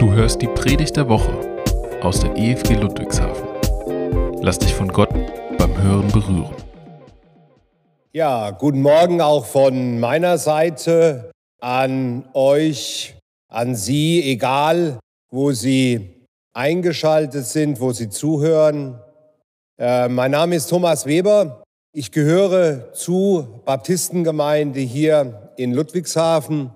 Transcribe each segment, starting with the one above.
Du hörst die Predigt der Woche aus der EFG Ludwigshafen. Lass dich von Gott beim Hören berühren. Ja, guten Morgen auch von meiner Seite an euch, an Sie, egal wo Sie eingeschaltet sind, wo Sie zuhören. Äh, mein Name ist Thomas Weber. Ich gehöre zur Baptistengemeinde hier in Ludwigshafen.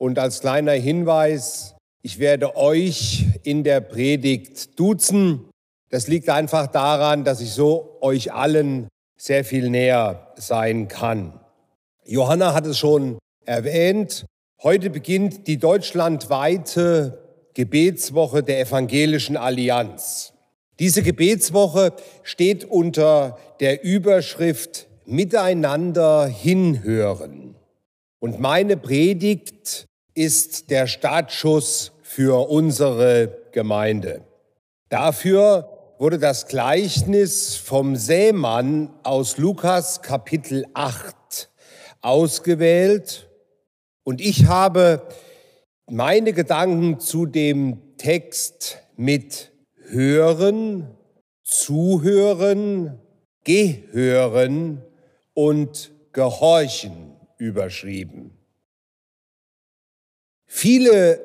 Und als kleiner Hinweis, ich werde euch in der Predigt duzen. Das liegt einfach daran, dass ich so euch allen sehr viel näher sein kann. Johanna hat es schon erwähnt. Heute beginnt die deutschlandweite Gebetswoche der Evangelischen Allianz. Diese Gebetswoche steht unter der Überschrift Miteinander hinhören. Und meine Predigt ist der Startschuss für unsere Gemeinde. Dafür wurde das Gleichnis vom Sämann aus Lukas Kapitel 8 ausgewählt und ich habe meine Gedanken zu dem Text mit Hören, Zuhören, Gehören und Gehorchen überschrieben. Viele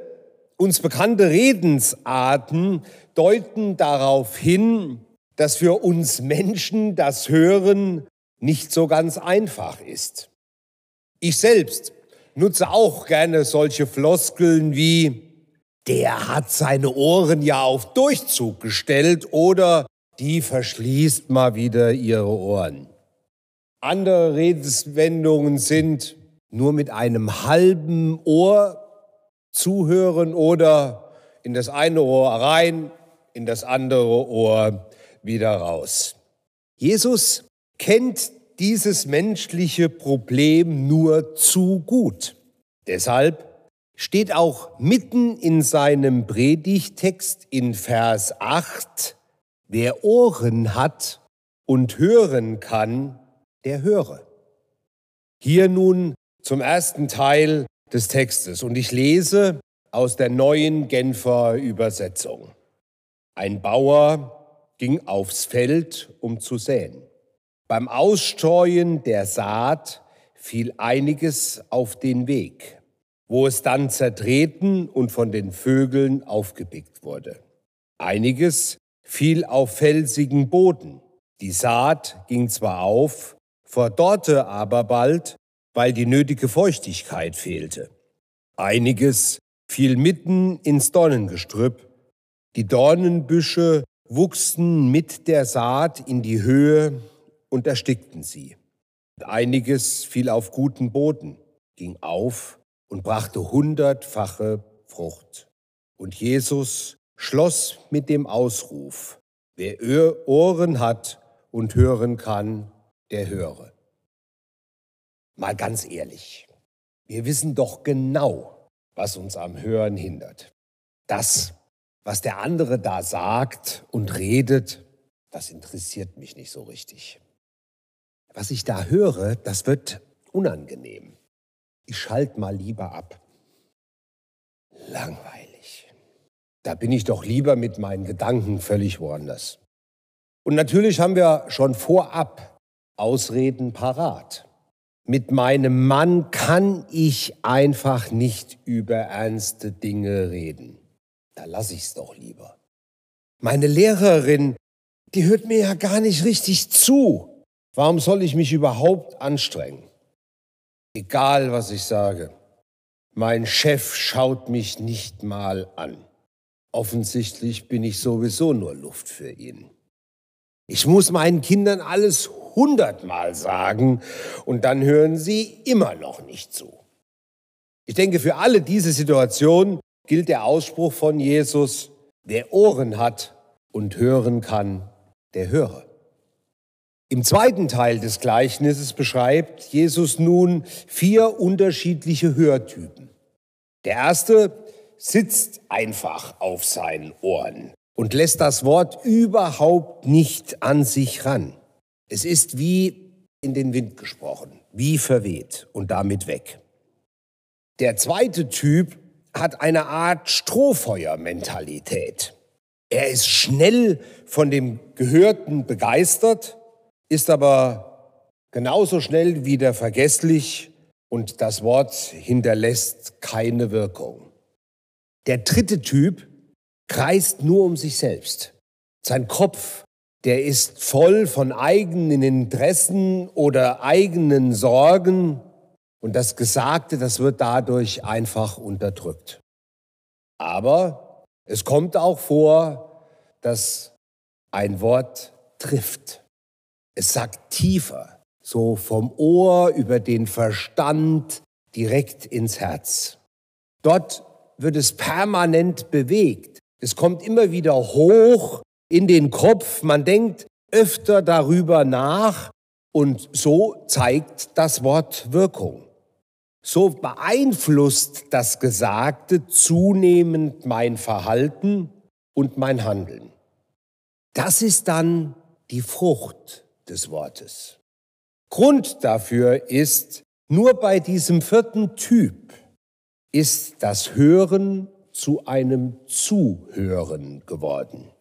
uns bekannte Redensarten deuten darauf hin, dass für uns Menschen das Hören nicht so ganz einfach ist. Ich selbst nutze auch gerne solche Floskeln wie der hat seine Ohren ja auf Durchzug gestellt oder die verschließt mal wieder ihre Ohren. Andere Redenswendungen sind nur mit einem halben Ohr zuhören oder in das eine Ohr rein, in das andere Ohr wieder raus. Jesus kennt dieses menschliche Problem nur zu gut. Deshalb steht auch mitten in seinem Predigtext in Vers 8, wer Ohren hat und hören kann, der höre. Hier nun zum ersten Teil des Textes und ich lese aus der neuen Genfer Übersetzung. Ein Bauer ging aufs Feld, um zu säen. Beim Ausstreuen der Saat fiel einiges auf den Weg, wo es dann zertreten und von den Vögeln aufgepickt wurde. Einiges fiel auf felsigen Boden. Die Saat ging zwar auf, verdorrte aber bald, weil die nötige Feuchtigkeit fehlte. Einiges fiel mitten ins Dornengestrüpp. Die Dornenbüsche wuchsen mit der Saat in die Höhe und erstickten sie. Einiges fiel auf guten Boden, ging auf und brachte hundertfache Frucht. Und Jesus schloss mit dem Ausruf, wer Ohren hat und hören kann, der höre. Mal ganz ehrlich, wir wissen doch genau, was uns am Hören hindert. Das, was der andere da sagt und redet, das interessiert mich nicht so richtig. Was ich da höre, das wird unangenehm. Ich schalte mal lieber ab. Langweilig. Da bin ich doch lieber mit meinen Gedanken völlig woanders. Und natürlich haben wir schon vorab Ausreden parat. Mit meinem Mann kann ich einfach nicht über ernste Dinge reden. Da lasse ich's doch lieber. Meine Lehrerin, die hört mir ja gar nicht richtig zu. Warum soll ich mich überhaupt anstrengen? Egal, was ich sage. Mein Chef schaut mich nicht mal an. Offensichtlich bin ich sowieso nur Luft für ihn. Ich muss meinen Kindern alles hundertmal sagen und dann hören sie immer noch nicht zu. Ich denke, für alle diese Situationen gilt der Ausspruch von Jesus, wer Ohren hat und hören kann, der höre. Im zweiten Teil des Gleichnisses beschreibt Jesus nun vier unterschiedliche Hörtypen. Der erste sitzt einfach auf seinen Ohren und lässt das Wort überhaupt nicht an sich ran. Es ist wie in den Wind gesprochen, wie verweht und damit weg. Der zweite Typ hat eine Art Strohfeuer-Mentalität. Er ist schnell von dem Gehörten begeistert, ist aber genauso schnell wieder vergesslich und das Wort hinterlässt keine Wirkung. Der dritte Typ kreist nur um sich selbst. Sein Kopf, der ist voll von eigenen Interessen oder eigenen Sorgen und das Gesagte, das wird dadurch einfach unterdrückt. Aber es kommt auch vor, dass ein Wort trifft. Es sagt tiefer, so vom Ohr über den Verstand direkt ins Herz. Dort wird es permanent bewegt. Es kommt immer wieder hoch in den Kopf. Man denkt öfter darüber nach und so zeigt das Wort Wirkung. So beeinflusst das Gesagte zunehmend mein Verhalten und mein Handeln. Das ist dann die Frucht des Wortes. Grund dafür ist, nur bei diesem vierten Typ ist das Hören zu einem Zuhören geworden.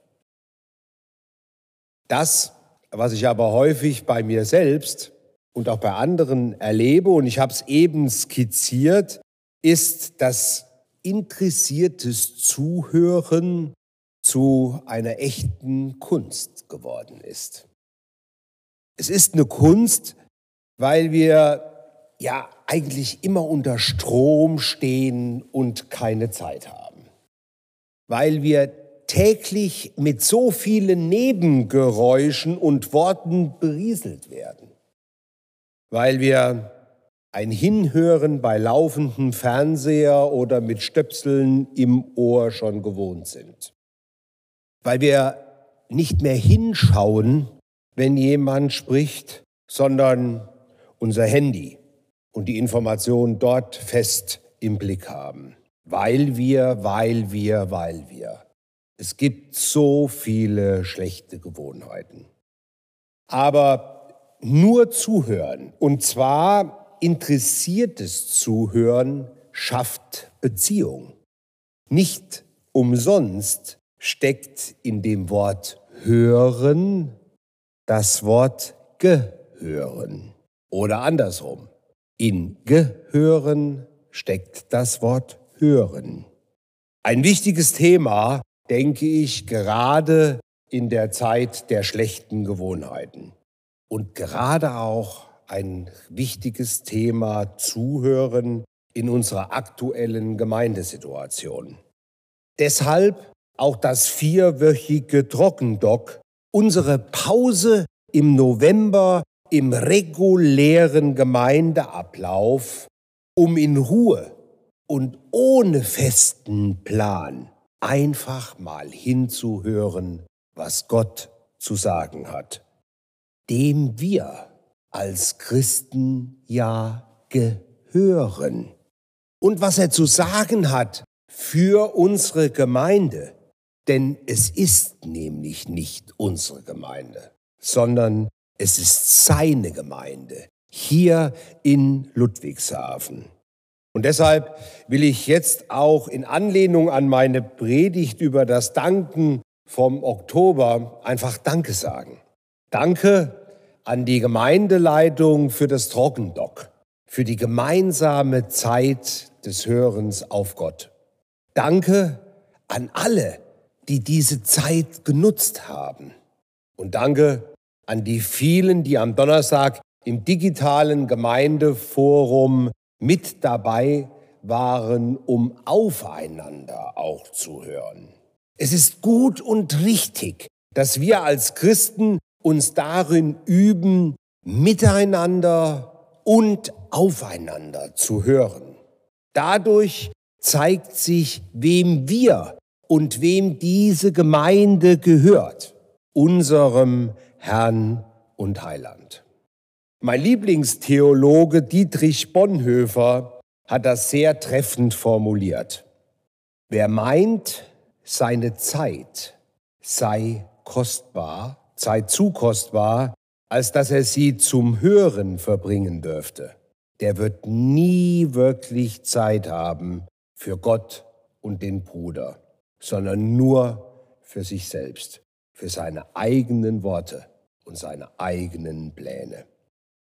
Das, was ich aber häufig bei mir selbst und auch bei anderen erlebe, und ich habe es eben skizziert, ist, dass interessiertes Zuhören zu einer echten Kunst geworden ist. Es ist eine Kunst, weil wir ja eigentlich immer unter Strom stehen und keine Zeit haben. Weil wir täglich mit so vielen Nebengeräuschen und Worten berieselt werden weil wir ein Hinhören bei laufendem Fernseher oder mit Stöpseln im Ohr schon gewohnt sind. Weil wir nicht mehr hinschauen, wenn jemand spricht, sondern unser Handy und die Information dort fest im Blick haben. Weil wir, weil wir, weil wir. Es gibt so viele schlechte Gewohnheiten. Aber nur zuhören. Und zwar interessiertes Zuhören schafft Beziehung. Nicht umsonst steckt in dem Wort hören das Wort gehören. Oder andersrum. In gehören steckt das Wort hören. Ein wichtiges Thema, denke ich, gerade in der Zeit der schlechten Gewohnheiten und gerade auch ein wichtiges Thema Zuhören in unserer aktuellen Gemeindesituation. Deshalb auch das vierwöchige Trockendock, unsere Pause im November im regulären Gemeindeablauf, um in Ruhe und ohne festen Plan einfach mal hinzuhören, was Gott zu sagen hat dem wir als Christen ja gehören. Und was er zu sagen hat für unsere Gemeinde. Denn es ist nämlich nicht unsere Gemeinde, sondern es ist seine Gemeinde hier in Ludwigshafen. Und deshalb will ich jetzt auch in Anlehnung an meine Predigt über das Danken vom Oktober einfach Danke sagen. Danke an die Gemeindeleitung für das Trockendock, für die gemeinsame Zeit des Hörens auf Gott. Danke an alle, die diese Zeit genutzt haben. Und danke an die vielen, die am Donnerstag im digitalen Gemeindeforum mit dabei waren, um aufeinander auch zu hören. Es ist gut und richtig, dass wir als Christen uns darin üben, miteinander und aufeinander zu hören. Dadurch zeigt sich, wem wir und wem diese Gemeinde gehört, unserem Herrn und Heiland. Mein Lieblingstheologe Dietrich Bonhoeffer hat das sehr treffend formuliert. Wer meint, seine Zeit sei kostbar, sei zu kostbar, als dass er sie zum Hören verbringen dürfte. Der wird nie wirklich Zeit haben für Gott und den Bruder, sondern nur für sich selbst, für seine eigenen Worte und seine eigenen Pläne.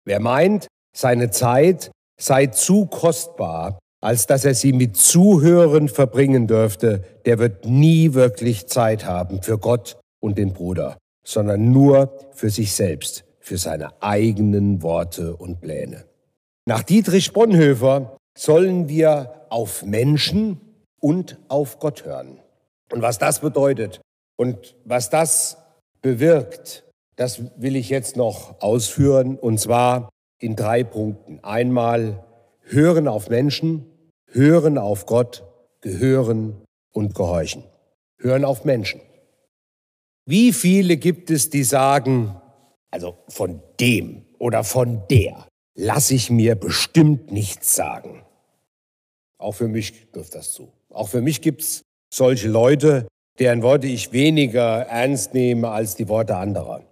Wer meint, seine Zeit sei zu kostbar, als dass er sie mit Zuhören verbringen dürfte, der wird nie wirklich Zeit haben für Gott und den Bruder, sondern nur für sich selbst, für seine eigenen Worte und Pläne. Nach Dietrich Bonhoeffer sollen wir auf Menschen und auf Gott hören. Und was das bedeutet und was das bewirkt, das will ich jetzt noch ausführen, und zwar in drei Punkten. Einmal hören auf Menschen, hören auf Gott, gehören und gehorchen. Hören auf Menschen. Wie viele gibt es, die sagen, also von dem oder von der lasse ich mir bestimmt nichts sagen. Auch für mich trifft das zu. Auch für mich gibt es solche Leute, deren Worte ich weniger ernst nehme als die Worte anderer.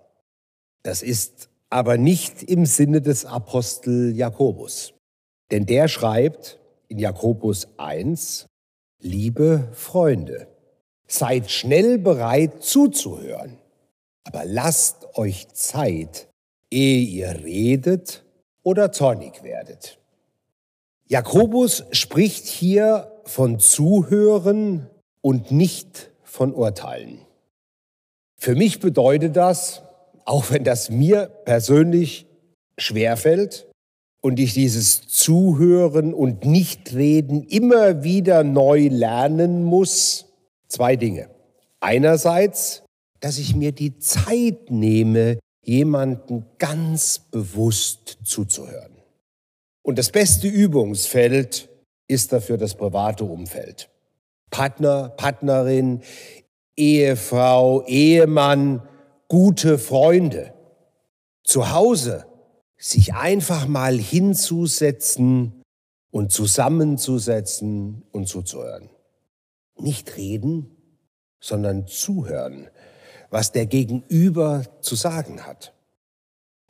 Das ist aber nicht im Sinne des Apostel Jakobus. Denn der schreibt in Jakobus 1, liebe Freunde, seid schnell bereit zuzuhören, aber lasst euch Zeit, ehe ihr redet oder zornig werdet. Jakobus spricht hier von Zuhören und nicht von Urteilen. Für mich bedeutet das, auch wenn das mir persönlich schwerfällt und ich dieses Zuhören und Nichtreden immer wieder neu lernen muss, zwei Dinge. Einerseits, dass ich mir die Zeit nehme, jemanden ganz bewusst zuzuhören. Und das beste Übungsfeld ist dafür das private Umfeld. Partner, Partnerin, Ehefrau, Ehemann, gute Freunde. Zu Hause sich einfach mal hinzusetzen und zusammenzusetzen und zuzuhören. Nicht reden, sondern zuhören, was der Gegenüber zu sagen hat.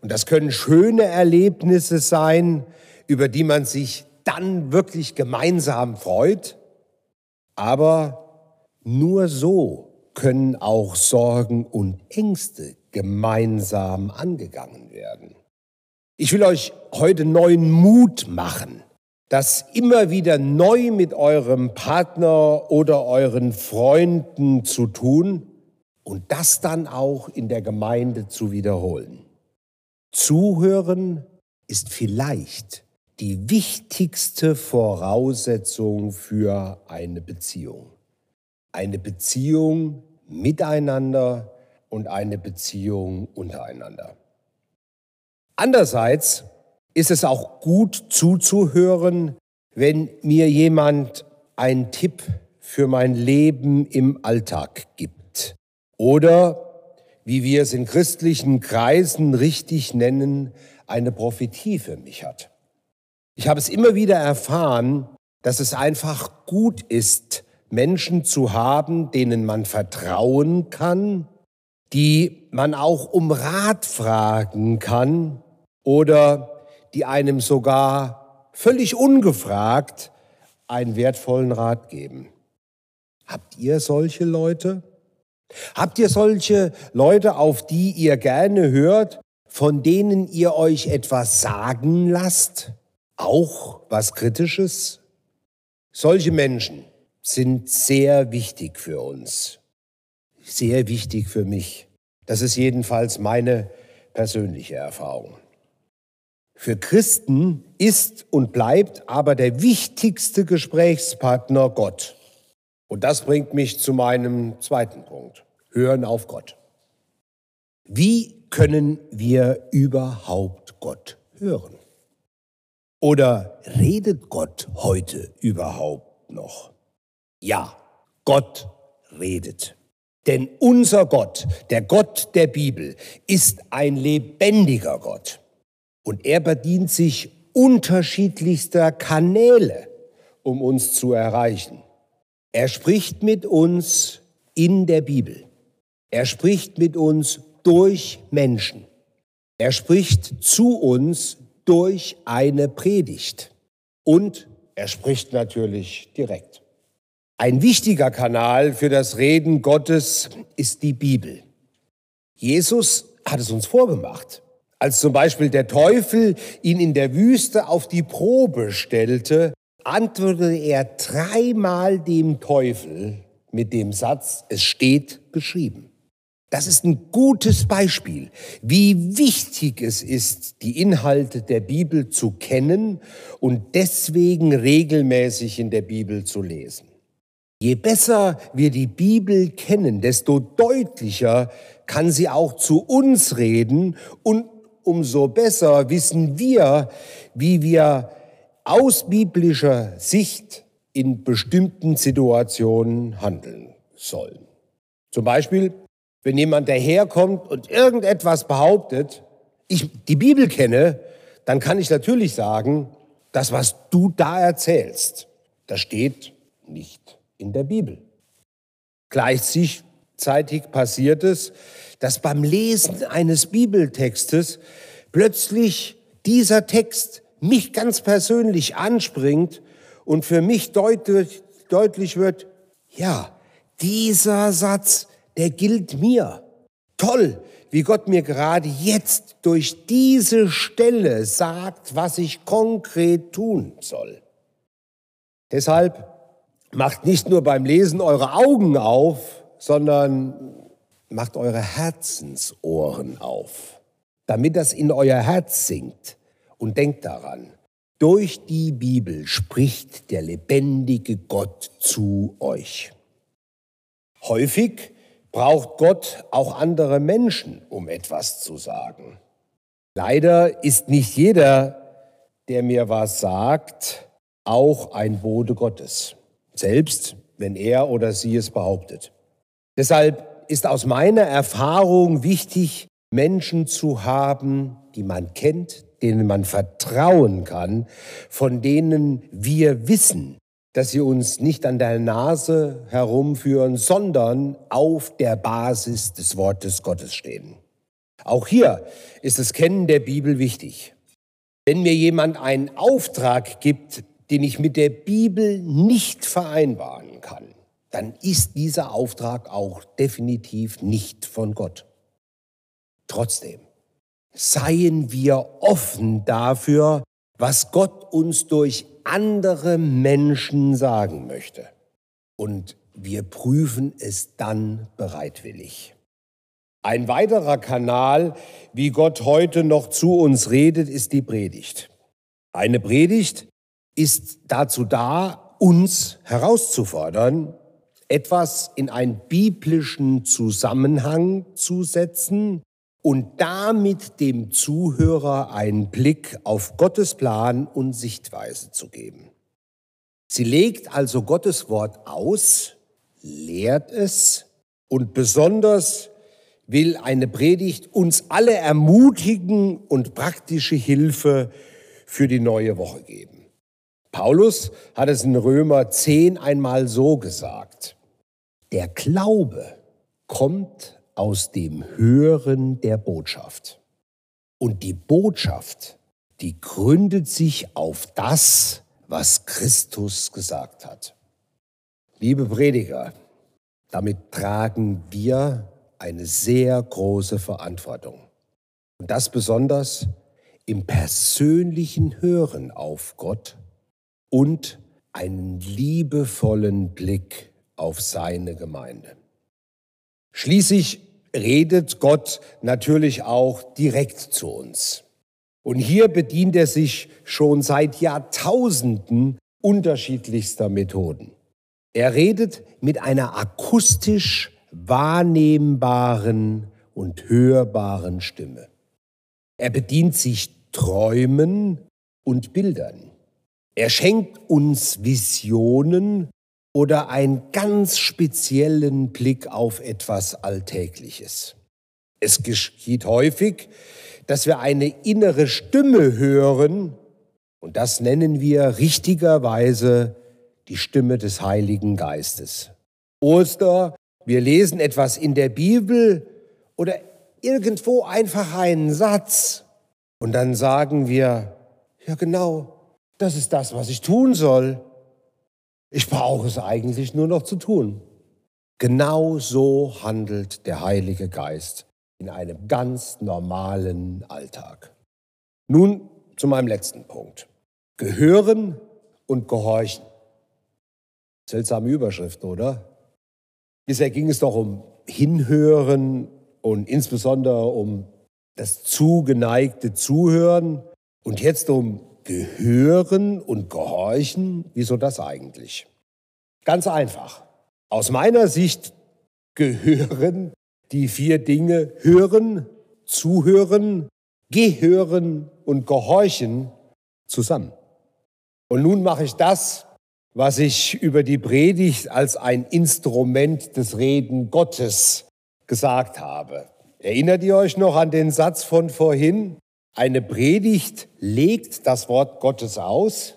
Und das können schöne Erlebnisse sein, über die man sich dann wirklich gemeinsam freut. Aber nur so können auch Sorgen und Ängste gemeinsam angegangen werden. Ich will euch heute neuen Mut machen, das immer wieder neu mit eurem Partner oder euren Freunden zu tun und das dann auch in der Gemeinde zu wiederholen. Zuhören ist vielleicht die wichtigste Voraussetzung für eine Beziehung. Eine Beziehung miteinander und eine Beziehung untereinander. Andererseits ist es auch gut zuzuhören, wenn mir jemand einen Tipp für mein Leben im Alltag gibt. Oder, wie wir es in christlichen Kreisen richtig nennen, eine Prophetie für mich hat. Ich habe es immer wieder erfahren, dass es einfach gut ist, Menschen zu haben, denen man vertrauen kann, die man auch um Rat fragen kann oder die einem sogar völlig ungefragt einen wertvollen Rat geben. Habt ihr solche Leute? Habt ihr solche Leute, auf die ihr gerne hört, von denen ihr euch etwas sagen lasst? Auch was Kritisches? Solche Menschen sind sehr wichtig für uns. Sehr wichtig für mich. Das ist jedenfalls meine persönliche Erfahrung. Für Christen ist und bleibt aber der wichtigste Gesprächspartner Gott. Und das bringt mich zu meinem zweiten Punkt. Hören auf Gott. Wie können wir überhaupt Gott hören? Oder redet Gott heute überhaupt noch? Ja, Gott redet. Denn unser Gott, der Gott der Bibel, ist ein lebendiger Gott. Und er bedient sich unterschiedlichster Kanäle, um uns zu erreichen. Er spricht mit uns in der Bibel. Er spricht mit uns durch Menschen. Er spricht zu uns durch eine Predigt. Und er spricht natürlich direkt. Ein wichtiger Kanal für das Reden Gottes ist die Bibel. Jesus hat es uns vorgemacht. Als zum Beispiel der Teufel ihn in der Wüste auf die Probe stellte, antwortete er dreimal dem Teufel mit dem Satz, es steht geschrieben. Das ist ein gutes Beispiel, wie wichtig es ist, die Inhalte der Bibel zu kennen und deswegen regelmäßig in der Bibel zu lesen. Je besser wir die Bibel kennen, desto deutlicher kann sie auch zu uns reden und umso besser wissen wir, wie wir aus biblischer Sicht in bestimmten Situationen handeln sollen. Zum Beispiel, wenn jemand daherkommt und irgendetwas behauptet, ich die Bibel kenne, dann kann ich natürlich sagen, das, was du da erzählst, das steht nicht in der Bibel. Gleichzeitig passiert es, dass beim Lesen eines Bibeltextes plötzlich dieser Text mich ganz persönlich anspringt und für mich deutlich, deutlich wird, ja, dieser Satz, der gilt mir. Toll, wie Gott mir gerade jetzt durch diese Stelle sagt, was ich konkret tun soll. Deshalb macht nicht nur beim Lesen eure Augen auf, sondern macht eure Herzensohren auf, damit das in euer Herz sinkt. Und denkt daran, durch die Bibel spricht der lebendige Gott zu euch. Häufig braucht Gott auch andere Menschen, um etwas zu sagen. Leider ist nicht jeder, der mir was sagt, auch ein Bote Gottes, selbst wenn er oder sie es behauptet. Deshalb ist aus meiner Erfahrung wichtig, Menschen zu haben, die man kennt, denen man vertrauen kann, von denen wir wissen, dass sie uns nicht an der Nase herumführen, sondern auf der Basis des Wortes Gottes stehen. Auch hier ist das Kennen der Bibel wichtig. Wenn mir jemand einen Auftrag gibt, den ich mit der Bibel nicht vereinbaren kann, dann ist dieser Auftrag auch definitiv nicht von Gott. Trotzdem, seien wir offen dafür, was Gott uns durch andere Menschen sagen möchte. Und wir prüfen es dann bereitwillig. Ein weiterer Kanal, wie Gott heute noch zu uns redet, ist die Predigt. Eine Predigt ist dazu da, uns herauszufordern, etwas in einen biblischen Zusammenhang zu setzen und damit dem Zuhörer einen Blick auf Gottes Plan und Sichtweise zu geben. Sie legt also Gottes Wort aus, lehrt es und besonders will eine Predigt uns alle ermutigen und praktische Hilfe für die neue Woche geben. Paulus hat es in Römer 10 einmal so gesagt. Der Glaube kommt aus dem Hören der Botschaft. Und die Botschaft, die gründet sich auf das, was Christus gesagt hat. Liebe Prediger, damit tragen wir eine sehr große Verantwortung. Und das besonders im persönlichen Hören auf Gott und einen liebevollen Blick auf seine Gemeinde. Schließlich redet Gott natürlich auch direkt zu uns. Und hier bedient er sich schon seit Jahrtausenden unterschiedlichster Methoden. Er redet mit einer akustisch wahrnehmbaren und hörbaren Stimme. Er bedient sich Träumen und Bildern. Er schenkt uns Visionen oder einen ganz speziellen Blick auf etwas Alltägliches. Es geschieht häufig, dass wir eine innere Stimme hören und das nennen wir richtigerweise die Stimme des Heiligen Geistes. Oster, wir lesen etwas in der Bibel oder irgendwo einfach einen Satz und dann sagen wir, ja genau, das ist das, was ich tun soll. Ich brauche es eigentlich nur noch zu tun. Genau so handelt der Heilige Geist in einem ganz normalen Alltag. Nun zu meinem letzten Punkt. Gehören und gehorchen. Seltsame Überschrift, oder? Bisher ging es doch um Hinhören und insbesondere um das zugeneigte Zuhören und jetzt um Gehören und Gehorchen. Wieso das eigentlich? Ganz einfach. Aus meiner Sicht gehören die vier Dinge Hören, Zuhören, Gehören und Gehorchen zusammen. Und nun mache ich das, was ich über die Predigt als ein Instrument des Reden Gottes gesagt habe. Erinnert ihr euch noch an den Satz von vorhin? Eine Predigt legt das Wort Gottes aus,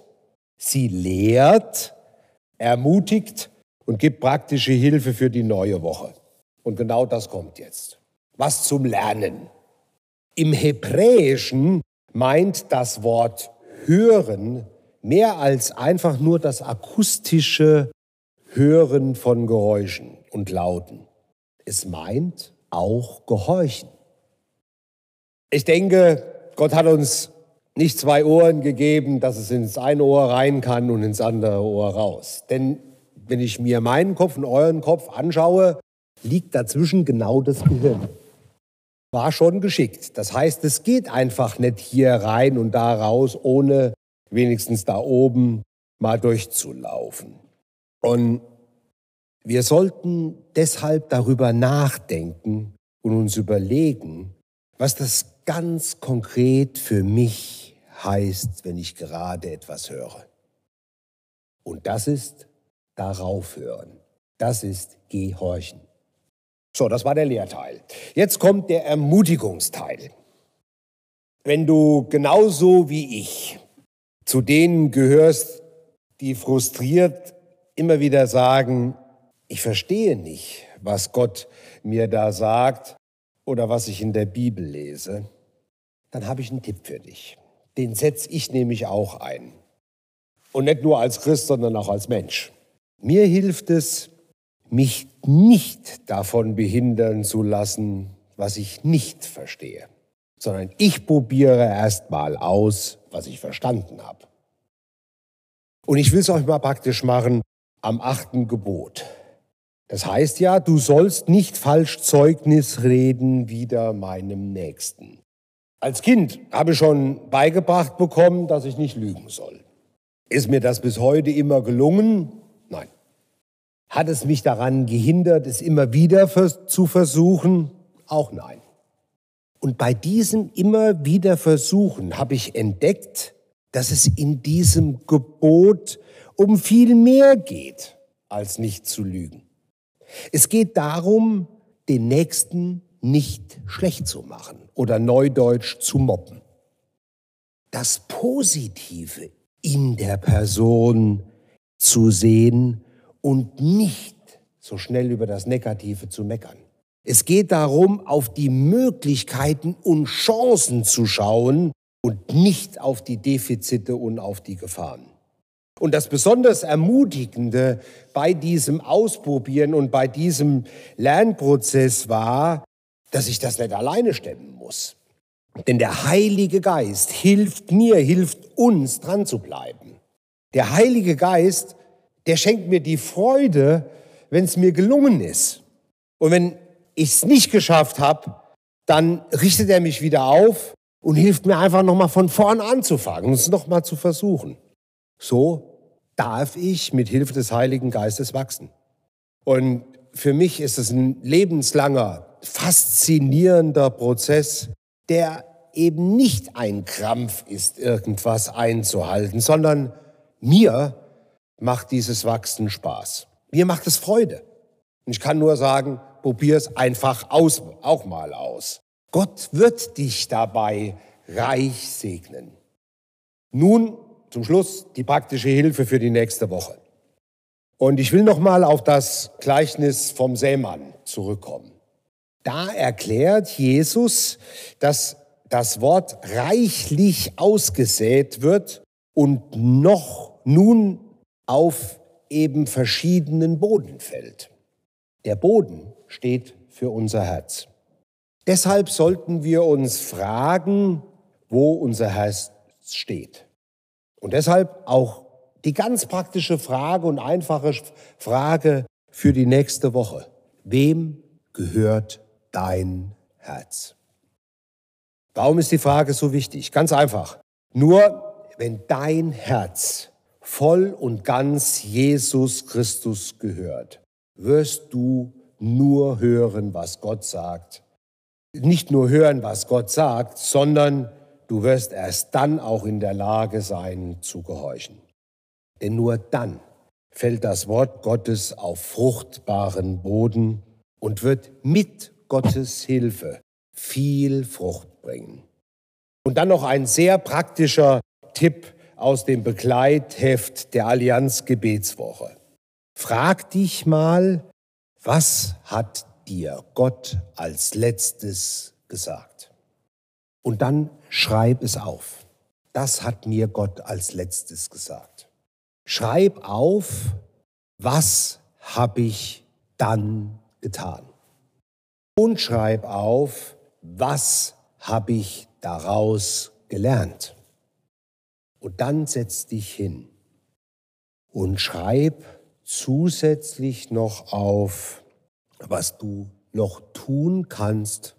sie lehrt, ermutigt und gibt praktische Hilfe für die neue Woche. Und genau das kommt jetzt. Was zum Lernen. Im Hebräischen meint das Wort hören mehr als einfach nur das akustische Hören von Geräuschen und Lauten. Es meint auch gehorchen. Ich denke, Gott hat uns nicht zwei Ohren gegeben, dass es ins eine Ohr rein kann und ins andere Ohr raus. Denn wenn ich mir meinen Kopf und euren Kopf anschaue, liegt dazwischen genau das Gehirn. War schon geschickt. Das heißt, es geht einfach nicht hier rein und da raus, ohne wenigstens da oben mal durchzulaufen. Und wir sollten deshalb darüber nachdenken und uns überlegen, was das ganz konkret für mich heißt, wenn ich gerade etwas höre. Und das ist darauf hören. Das ist gehorchen. So, das war der Lehrteil. Jetzt kommt der Ermutigungsteil. Wenn du genauso wie ich zu denen gehörst, die frustriert immer wieder sagen, ich verstehe nicht, was Gott mir da sagt oder was ich in der Bibel lese, dann habe ich einen Tipp für dich. Den setze ich nämlich auch ein. Und nicht nur als Christ, sondern auch als Mensch. Mir hilft es, mich nicht davon behindern zu lassen, was ich nicht verstehe, sondern ich probiere erst mal aus, was ich verstanden habe. Und ich will es euch mal praktisch machen am achten Gebot. Das heißt ja, du sollst nicht falsch Zeugnis reden wider meinem Nächsten. Als Kind habe ich schon beigebracht bekommen, dass ich nicht lügen soll. Ist mir das bis heute immer gelungen? Nein. Hat es mich daran gehindert, es immer wieder zu versuchen? Auch nein. Und bei diesem immer wieder Versuchen habe ich entdeckt, dass es in diesem Gebot um viel mehr geht, als nicht zu lügen. Es geht darum, den Nächsten nicht schlecht zu machen oder neudeutsch zu mobben. Das Positive in der Person zu sehen und nicht so schnell über das Negative zu meckern. Es geht darum, auf die Möglichkeiten und Chancen zu schauen und nicht auf die Defizite und auf die Gefahren. Und das besonders Ermutigende bei diesem Ausprobieren und bei diesem Lernprozess war, dass ich das nicht alleine stemmen muss. Denn der Heilige Geist hilft mir, hilft uns, dran zu bleiben. Der Heilige Geist, der schenkt mir die Freude, wenn es mir gelungen ist. Und wenn ich es nicht geschafft habe, dann richtet er mich wieder auf und hilft mir einfach nochmal von vorn anzufangen und es nochmal zu versuchen. So darf ich mit Hilfe des Heiligen Geistes wachsen. Und für mich ist es ein lebenslanger, faszinierender Prozess, der eben nicht ein Krampf ist, irgendwas einzuhalten, sondern mir macht dieses Wachsen Spaß. Mir macht es Freude. Und ich kann nur sagen, probier es einfach aus, auch mal aus. Gott wird dich dabei reich segnen. Nun zum Schluss die praktische Hilfe für die nächste Woche. Und ich will noch mal auf das Gleichnis vom Sämann zurückkommen. Da erklärt Jesus, dass das Wort reichlich ausgesät wird und noch nun auf eben verschiedenen Boden fällt. Der Boden steht für unser Herz. Deshalb sollten wir uns fragen, wo unser Herz steht. Und deshalb auch die ganz praktische Frage und einfache Frage für die nächste Woche. Wem gehört dein Herz? Warum ist die Frage so wichtig? Ganz einfach. Nur wenn dein Herz voll und ganz Jesus Christus gehört, wirst du nur hören, was Gott sagt. Nicht nur hören, was Gott sagt, sondern du wirst erst dann auch in der Lage sein zu gehorchen. Denn nur dann fällt das Wort Gottes auf fruchtbaren Boden und wird mit Gottes Hilfe viel Frucht bringen. Und dann noch ein sehr praktischer Tipp aus dem Begleitheft der Allianz Gebetswoche. Frag dich mal, was hat dir Gott als letztes gesagt? Und dann schreib es auf. Das hat mir Gott als letztes gesagt. Schreib auf, was habe ich dann getan? Und schreib auf, was habe ich daraus gelernt? Und dann setz dich hin und schreib zusätzlich noch auf, was du noch tun kannst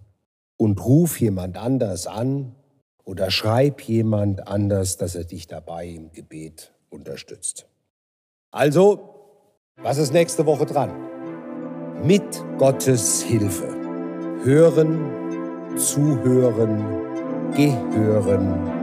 und ruf jemand anders an oder schreib jemand anders, dass er dich dabei im Gebet unterstützt. Also, was ist nächste Woche dran? Mit Gottes Hilfe. Hören, zuhören, gehören